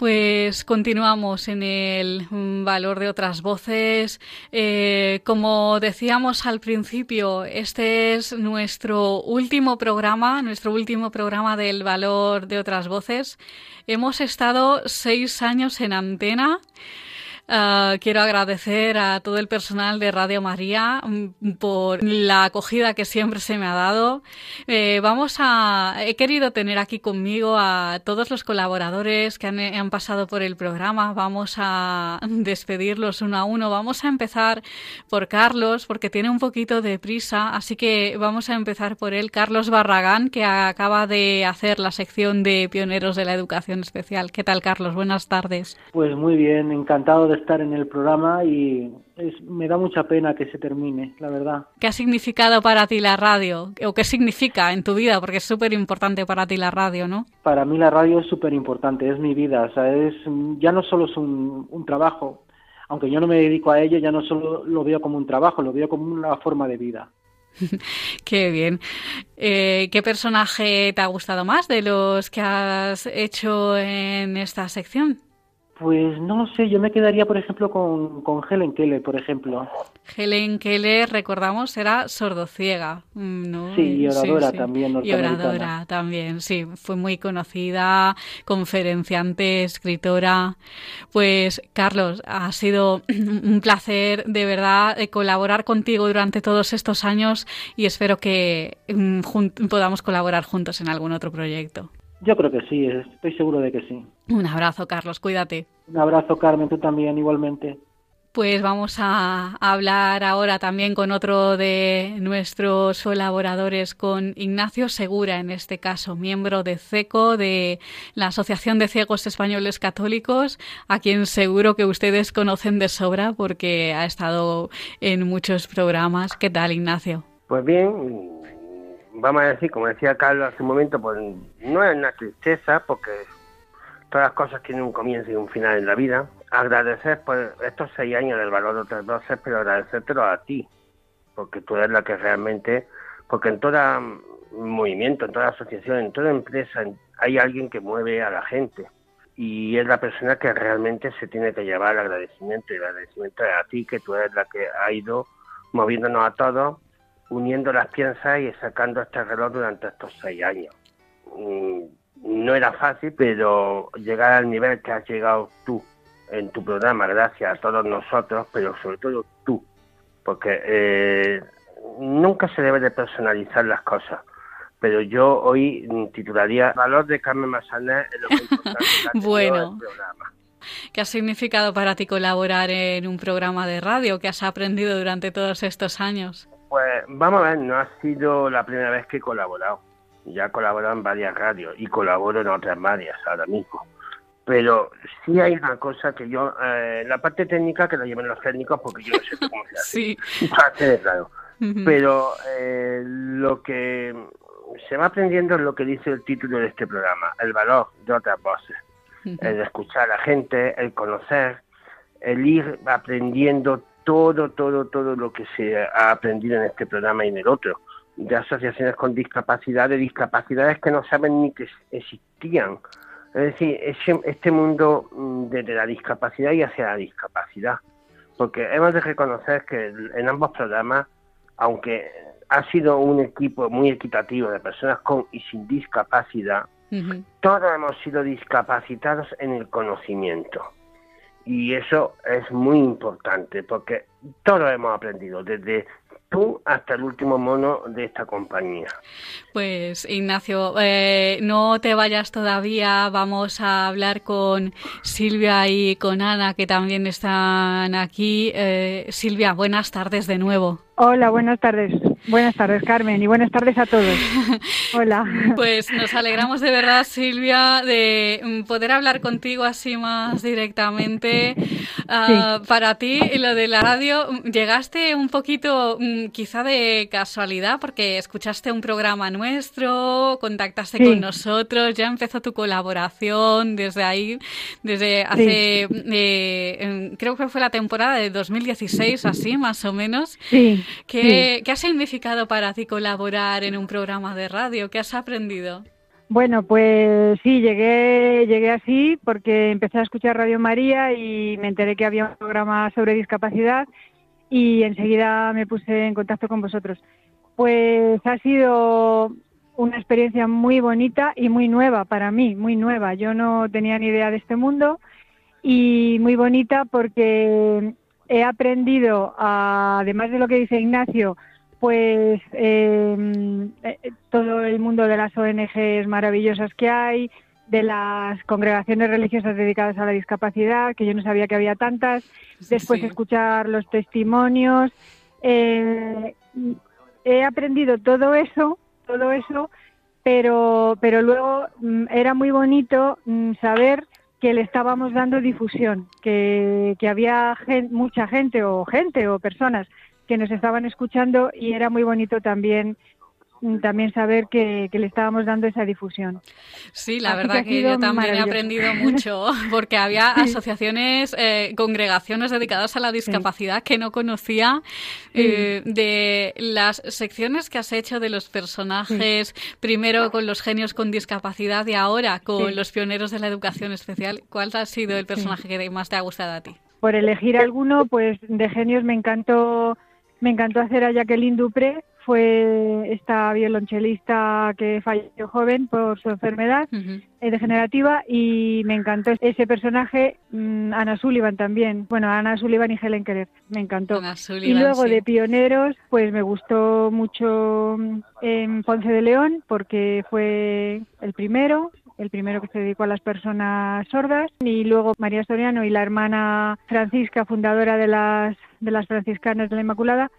Pues continuamos en el valor de otras voces. Eh, como decíamos al principio, este es nuestro último programa, nuestro último programa del valor de otras voces. Hemos estado seis años en antena. Ah, quiero agradecer a todo el personal de Radio María mm, por la acogida que siempre se me ha dado. Eh, vamos a, he querido tener aquí conmigo a todos los colaboradores que han, han, pasado por el programa. Vamos a despedirlos uno a uno. Vamos a empezar por Carlos porque tiene un poquito de prisa, así que vamos a empezar por él. Carlos Barragán, que acaba de hacer la sección de pioneros de la educación especial. ¿Qué tal, Carlos? Buenas tardes. Pues muy bien, encantado de estar en el programa y me da mucha pena que se termine, la verdad. ¿Qué ha significado para ti la radio? ¿O qué significa en tu vida? Porque es súper importante para ti la radio, ¿no? Para mí la radio es súper importante, es mi vida, o sea, es, ya no solo es un, un trabajo, aunque yo no me dedico a ello, ya no solo lo veo como un trabajo, lo veo como una forma de vida. Qué bien. Eh, ¿Qué personaje te ha gustado más de los que has hecho en esta sección? Pues no lo sé, yo me quedaría, por ejemplo, con, con Helen Keller, por ejemplo. Helen Keller, recordamos, era sordociega, mm, ¿no? Sí, y oradora también. Y oradora también, sí. Fue muy conocida, conferenciante, escritora. Pues, Carlos, ha sido un placer, de verdad, colaborar contigo durante todos estos años y espero que mm, podamos colaborar juntos en algún otro proyecto. Yo creo que sí, estoy seguro de que sí. Un abrazo, Carlos, cuídate. Un abrazo, Carmen, tú también, igualmente. Pues vamos a hablar ahora también con otro de nuestros colaboradores, con Ignacio Segura, en este caso, miembro de CECO, de la Asociación de Ciegos Españoles Católicos, a quien seguro que ustedes conocen de sobra porque ha estado en muchos programas. ¿Qué tal, Ignacio? Pues bien, vamos a decir, como decía Carlos hace un momento, pues no es una tristeza porque todas las cosas tienen un comienzo y un final en la vida. Agradecer por estos seis años del valor de otras doce, pero agradecértelo a ti, porque tú eres la que realmente, porque en todo movimiento, en toda asociación, en toda empresa, hay alguien que mueve a la gente. Y es la persona que realmente se tiene que llevar el agradecimiento y el agradecimiento es a ti, que tú eres la que ha ido moviéndonos a todos, uniendo las piezas y sacando este reloj durante estos seis años. Mm, no era fácil, pero llegar al nivel que has llegado tú en tu programa, gracias a todos nosotros, pero sobre todo tú, porque eh, nunca se debe de personalizar las cosas. Pero yo hoy titularía Valor de Carmen Massanet en lo que importante bueno. programa. ¿Qué ha significado para ti colaborar en un programa de radio? ¿Qué has aprendido durante todos estos años? Pues vamos a ver, no ha sido la primera vez que he colaborado. Ya he colaborado en varias radios y colaboro en otras varias ahora mismo pero sí hay una cosa que yo, eh, la parte técnica que la lleven los técnicos porque yo no sé cómo se hace. sí. claro. Pero eh, lo que se va aprendiendo es lo que dice el título de este programa, el valor de otras voces. El escuchar a la gente, el conocer, el ir aprendiendo todo, todo, todo lo que se ha aprendido en este programa y en el otro, de asociaciones con discapacidad, de discapacidades que no saben ni que existían es decir, este mundo mm, desde la discapacidad y hacia la discapacidad. Porque hemos de reconocer que en ambos programas, aunque ha sido un equipo muy equitativo de personas con y sin discapacidad, todos hemos sido discapacitados en el conocimiento. Y eso es muy importante porque todos hemos aprendido, desde tú hasta el último mono de esta compañía. Pues Ignacio, eh, no te vayas todavía, vamos a hablar con Silvia y con Ana que también están aquí. Eh, Silvia, buenas tardes de nuevo. Hola, buenas tardes. Buenas tardes, Carmen, y buenas tardes a todos. Hola. Pues nos alegramos de verdad, Silvia, de mm, poder hablar contigo así más directamente. Ah, para ti, lo de la radio, mm, llegaste un poquito mm, quizá de casualidad porque escuchaste un programa nuestro, contactaste con nosotros, ya empezó tu colaboración desde ahí, desde hace, eh, creo que fue la temporada de 2016, así más o menos. Sí. ¿Qué, ¿Qué ha para ti colaborar en un programa de radio? ¿Qué has aprendido? Bueno, pues sí, llegué, llegué así porque empecé a escuchar Radio María y me enteré que había un programa sobre discapacidad y enseguida me puse en contacto con vosotros. Pues ha sido una experiencia muy bonita y muy nueva para mí, muy nueva. Yo no tenía ni idea de este mundo y muy bonita porque he aprendido, además de lo que dice Ignacio, pues em, eh, todo el mundo de las ONGs maravillosas que hay, de las congregaciones religiosas dedicadas a la discapacidad, que yo no sabía que había tantas, después escuchar los testimonios. Eh, he aprendido todo eso, todo eso, pero, pero luego mm, era muy bonito mm, saber que le estábamos dando difusión, que, que había mucha gente o gente o personas que nos estaban escuchando y era muy bonito también mm, también saber que, le estábamos dando esa difusión. Sí, la verdad que, yo también he aprendido mucho, porque había asociaciones, eh, congregaciones dedicadas a la discapacidad que no conocía, eh, de las secciones que has hecho de los personajes, primero con los genios con discapacidad y ahora con los pioneros de la educación especial. ¿Cuál ha sido el personaje que más te ha gustado a ti? Por elegir alguno, pues de genios me encantó me encantó hacer a Jacqueline Dupré, fue esta violonchelista que falleció joven por su enfermedad eh, degenerativa y me encantó ese personaje, mm, Ana Sullivan también, bueno, Ana Sullivan y Helen Keller, me encantó. y luego de pioneros, pues me gustó mucho mm, en Ponce de León porque fue el primero, el primero que se dedicó a las personas sordas, y luego María Soriano y la hermana Francisca, fundadora de las, de las franciscanas de la Inmaculada,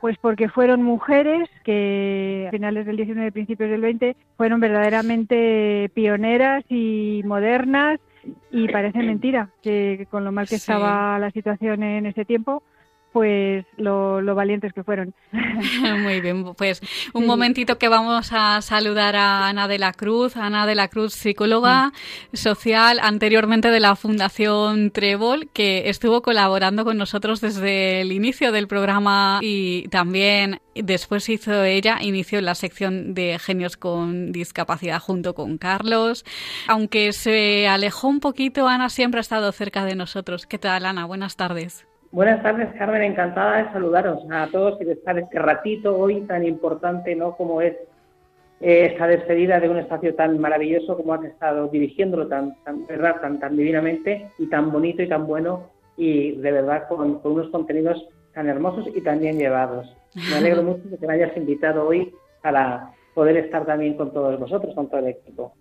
pues porque fueron mujeres que a finales del 19 y principios del 20 fueron verdaderamente pioneras y modernas. Y parece mentira que con lo mal que estaba la situación en ese tiempo pues lo, valientes que fueron. Muy bien, pues un momentito que vamos a saludar a Ana de la Cruz, Ana de la Cruz, psicóloga mm. social anteriormente de la Fundación Trébol, que estuvo colaborando con nosotros desde el inicio del programa y también después hizo ella, inició la sección de genios con discapacidad junto con Carlos. Aunque se alejó un poquito, Ana siempre ha estado cerca de nosotros. ¿Qué tal, Ana? Buenas tardes. Buenas tardes, Carmen. Encantada de saludaros a todos y de estar este ratito hoy tan importante, ¿no? Como es eh, esta despedida de un espacio tan maravilloso como has estado dirigiéndolo tan, tan, ¿verdad? tan, tan divinamente y tan bonito y tan bueno y de verdad con, con unos contenidos tan hermosos y tan bien llevados. Me alegro mucho de que me hayas invitado hoy para poder estar también con todos vosotros, con todo el equipo.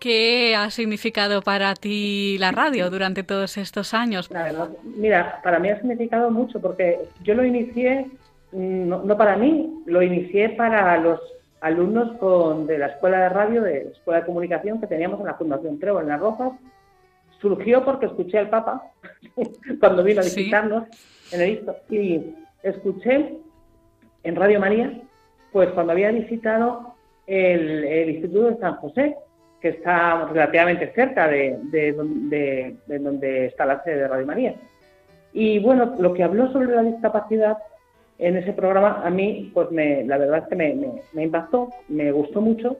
¿Qué ha significado para ti la radio durante todos estos años? mira, para mí ha significado mucho porque yo lo inicié, mm, no, para mí, lo inicié para los alumnos con, de la escuela de radio, de la escuela de comunicación que teníamos en la Fundación Trevo en Las Rojas. Surgió porque escuché al Papa cuando vino a visitarnos en el y escuché en Radio María, pues cuando había visitado el, el Instituto de San José, que está relativamente cerca de, donde, está la sede de Radio María. Y bueno, lo que habló sobre la discapacidad en ese programa a mí, pues me, la verdad es que me, impactó, me gustó mucho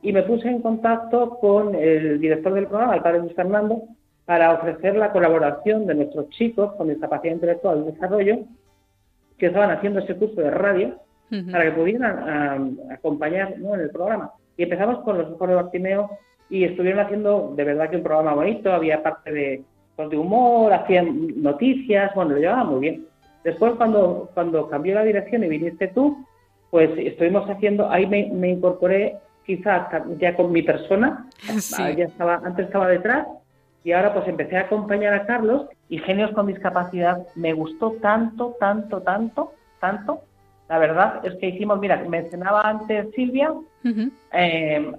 y me puse en contacto con el director del programa, el padre Luis Fernando, para ofrecer la colaboración de nuestros chicos con discapacidad intelectual y desarrollo que estaban haciendo ese curso de radio para que pudieran acompañar en el programa. Y empezamos con los ojos de Bartimeo y estuvieron haciendo de verdad que un programa bonito, había parte de, pues, de humor, hacían noticias, bueno, lo llevaba muy bien. Después cuando, cuando cambió la dirección y viniste tú, pues estuvimos haciendo, ahí me, incorporé quizás ya con mi persona, ya estaba, antes estaba detrás. Y ahora pues empecé a acompañar a Carlos y Genios con Discapacidad me gustó tanto, tanto, tanto, tanto, la verdad es que hicimos, mira, mencionaba antes Silvia, eh,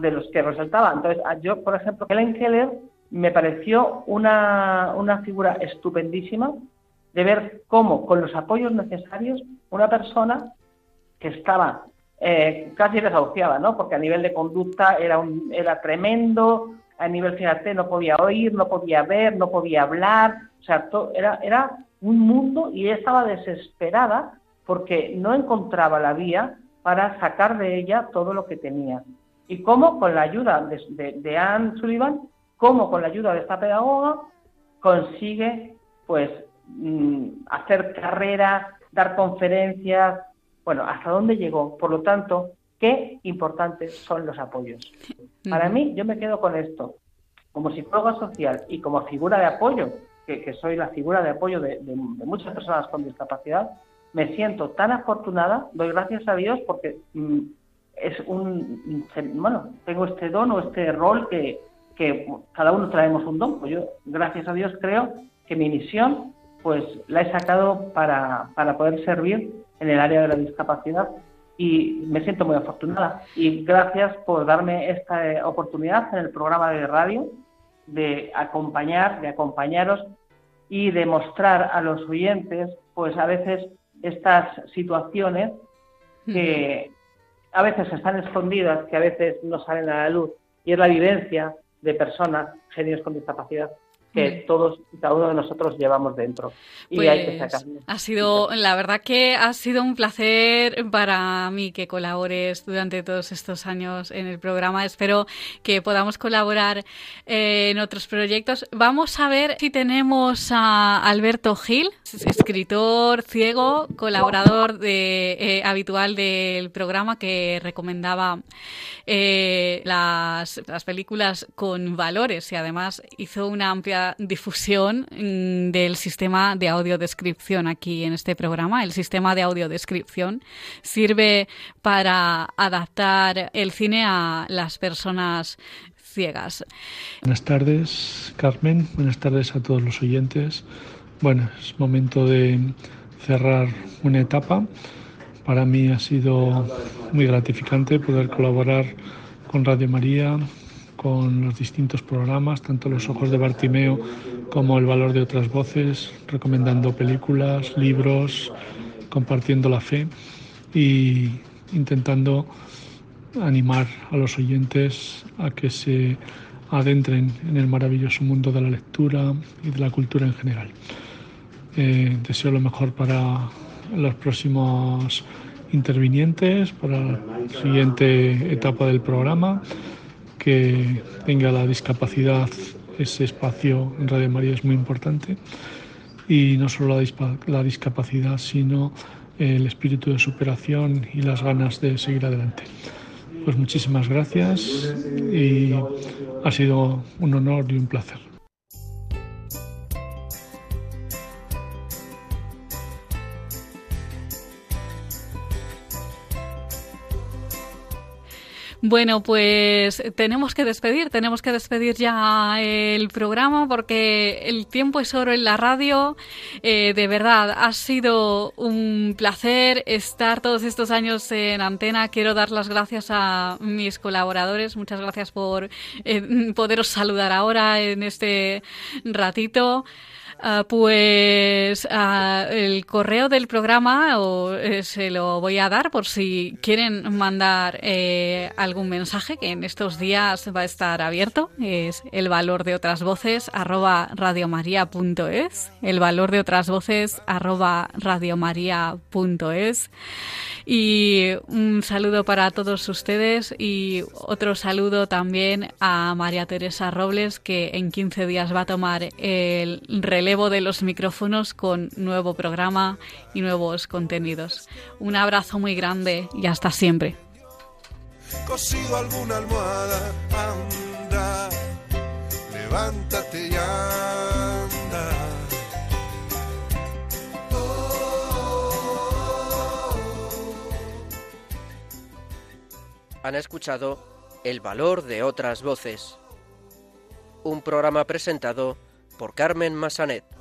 de los que resaltaba. Entonces, yo, por ejemplo, Helen Keller me pareció una, una figura estupendísima de ver cómo, con los apoyos necesarios, una persona que estaba eh, casi desahuciada, ¿no? Porque a nivel de conducta era, un, era tremendo, a nivel, fíjate, no podía oír, no podía ver, no podía hablar, o sea, era, era un mundo y ella estaba desesperada porque no encontraba la vía para sacar de ella todo lo que tenía. Y cómo con la ayuda de, Anne Sullivan, cómo con la ayuda de esta pedagoga consigue pues mm, hacer carrera, dar conferencias, bueno, hasta dónde llegó. Por lo tanto, qué importantes son los apoyos. Para mí, yo me quedo con esto. Como psicóloga social y como figura de apoyo, que, soy la figura de apoyo de muchas personas con discapacidad, me siento tan afortunada, doy gracias a Dios porque mm, es un, bueno, tengo este don o este rol que, cada uno traemos un don. Pues yo, gracias a Dios, creo que mi misión, pues la he sacado para, para poder servir en el área de la discapacidad y me siento muy afortunada. Y gracias por darme esta oportunidad en el programa de radio de acompañar, de acompañaros y de mostrar a los oyentes, pues a veces estas situaciones que a veces están escondidas, que a veces no salen a la luz, y es la vivencia de personas, genios con discapacidad que todos y cada uno de nosotros llevamos dentro. Y hay que pues, Ha sido, la verdad que ha sido un placer para mí que colabores durante todos estos años en el programa. Espero que podamos colaborar eh, en otros proyectos. Vamos a ver si tenemos a Alberto Gil, escritor ciego, colaborador de, eh, habitual del programa que recomendaba eh, las, las películas con valores y además hizo una amplia difusión mm, del sistema de audiodescripción aquí en este programa. El sistema de audiodescripción sirve para adaptar el cine a las personas ciegas. Buenas tardes, Carmen. Buenas tardes a todos los oyentes. Bueno, es momento de cerrar una etapa. Para mí ha sido muy gratificante poder colaborar con Radio María, con los distintos programas, tanto Los Ojos de Bartimeo como El Valor de otras Voces, recomendando películas, libros, compartiendo la fe y intentando animar a los oyentes a que se adentren en el maravilloso mundo de la lectura y de la cultura en general. Eh, deseo lo mejor para los próximos intervinientes, para la siguiente etapa del programa, que tenga la discapacidad, ese espacio en Radio María es muy importante, y no solo la, la discapacidad, sino el espíritu de superación y las ganas de seguir adelante. Pues muchísimas gracias y ha sido un honor y un placer. Bueno, pues tenemos que despedir, tenemos que despedir ya el programa porque el tiempo es oro en la radio. Eh, de verdad, ha sido un placer estar todos estos años en antena. Quiero dar las gracias a mis colaboradores. Muchas gracias por eh, poderos saludar ahora en este ratito. Ah, pues ah, el correo del programa eh, se lo voy a dar por si quieren mandar eh, algún mensaje que en estos días va a estar abierto. Es el valor de otras voces arroba radiomaria.es. El valor de otras voces arroba radiomaria.es. Y un saludo para todos ustedes y otro saludo también a María Teresa Robles que en 15 días va a tomar el relevo de los micrófonos con nuevo programa y nuevos contenidos. Un abrazo muy grande y hasta siempre. alguna almohada, levántate Han escuchado El valor de otras voces. Un programa presentado por Carmen Massanet.